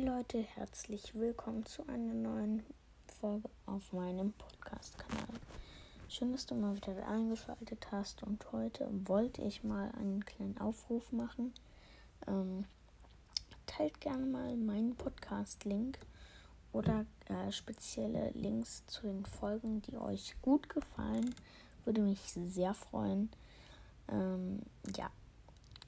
Hi Leute, herzlich willkommen zu einer neuen Folge auf meinem Podcast-Kanal. Schön, dass du mal wieder eingeschaltet hast und heute wollte ich mal einen kleinen Aufruf machen. Ähm, teilt gerne mal meinen Podcast-Link oder äh, spezielle Links zu den Folgen, die euch gut gefallen. Würde mich sehr freuen. Ähm, ja,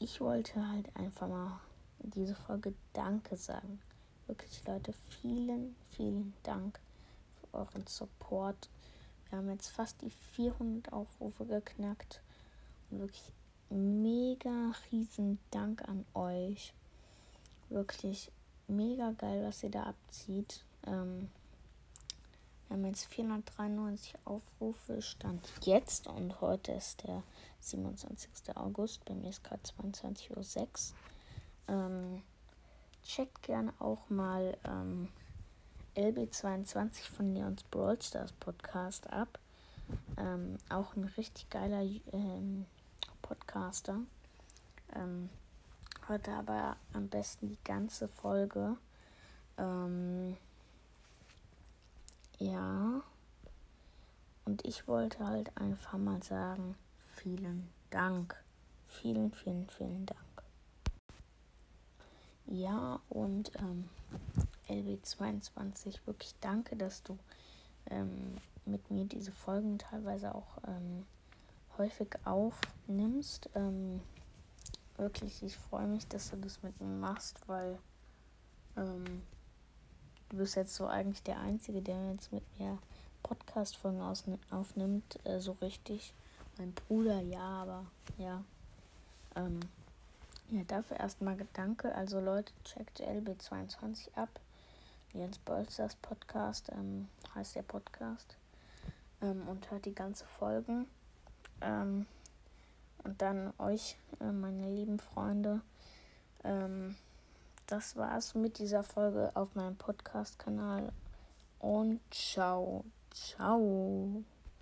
ich wollte halt einfach mal diese Folge Danke sagen. Wirklich, Leute, vielen, vielen Dank für euren Support. Wir haben jetzt fast die 400 Aufrufe geknackt. Und wirklich mega riesen Dank an euch. Wirklich mega geil, was ihr da abzieht. Ähm, wir haben jetzt 493 Aufrufe, stand jetzt und heute ist der 27. August. Bei mir ist gerade 22.06 Uhr. Ähm, checkt gerne auch mal ähm, LB22 von Neons Brawl Stars Podcast ab. Ähm, auch ein richtig geiler ähm, Podcaster. Ähm, heute aber am besten die ganze Folge. Ähm, ja. Und ich wollte halt einfach mal sagen, vielen Dank. Vielen, vielen, vielen Dank. Ja, und ähm, LB22, wirklich danke, dass du ähm, mit mir diese Folgen teilweise auch ähm, häufig aufnimmst. Ähm, wirklich, ich freue mich, dass du das mit mir machst, weil ähm, du bist jetzt so eigentlich der Einzige, der jetzt mit mir Podcast-Folgen aufnimmt, äh, so richtig. Mein Bruder, ja, aber ja. Ähm, ja, dafür erstmal Gedanke. Also Leute, checkt LB22 ab. Jens Bolsters Podcast ähm, heißt der Podcast. Ähm, und hört die ganze Folgen. Ähm, und dann euch, äh, meine lieben Freunde. Ähm, das war's mit dieser Folge auf meinem Podcast-Kanal. Und ciao, ciao.